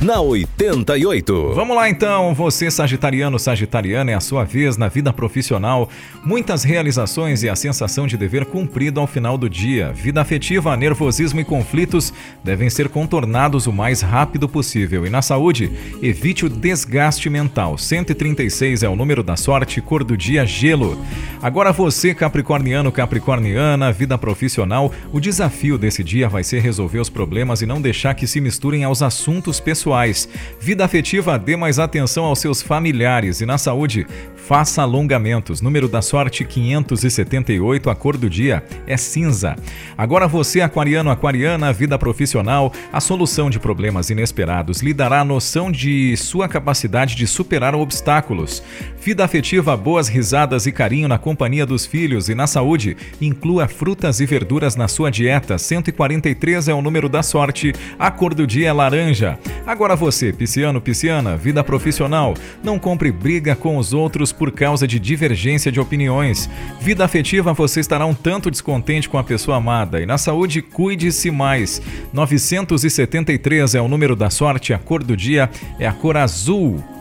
na 88. Vamos lá então, você sagitariano, sagitariana, é a sua vez na vida profissional. Muitas realizações e a sensação de dever cumprido ao final do dia. Vida afetiva, nervosismo e conflitos devem ser contornados o mais rápido possível. E na saúde, evite o desgaste mental. 136 é o número da sorte, cor do dia, gelo. Agora você, capricorniano, capricorniana, vida profissional, o desafio desse dia vai ser resolver os problemas e não deixar que se misturem aos assuntos pessoais pessoais. Vida afetiva, dê mais atenção aos seus familiares e na saúde, faça alongamentos. Número da sorte 578, a cor do dia é cinza. Agora você, aquariano, aquariana, vida profissional, a solução de problemas inesperados lhe dará a noção de sua capacidade de superar obstáculos. Vida afetiva, boas risadas e carinho na companhia dos filhos e na saúde, inclua frutas e verduras na sua dieta. 143 é o número da sorte, a cor do dia é laranja. Agora você, pisciano, pisciana, vida profissional, não compre briga com os outros por causa de divergência de opiniões. Vida afetiva, você estará um tanto descontente com a pessoa amada. E na saúde, cuide-se mais. 973 é o número da sorte, a cor do dia é a cor azul.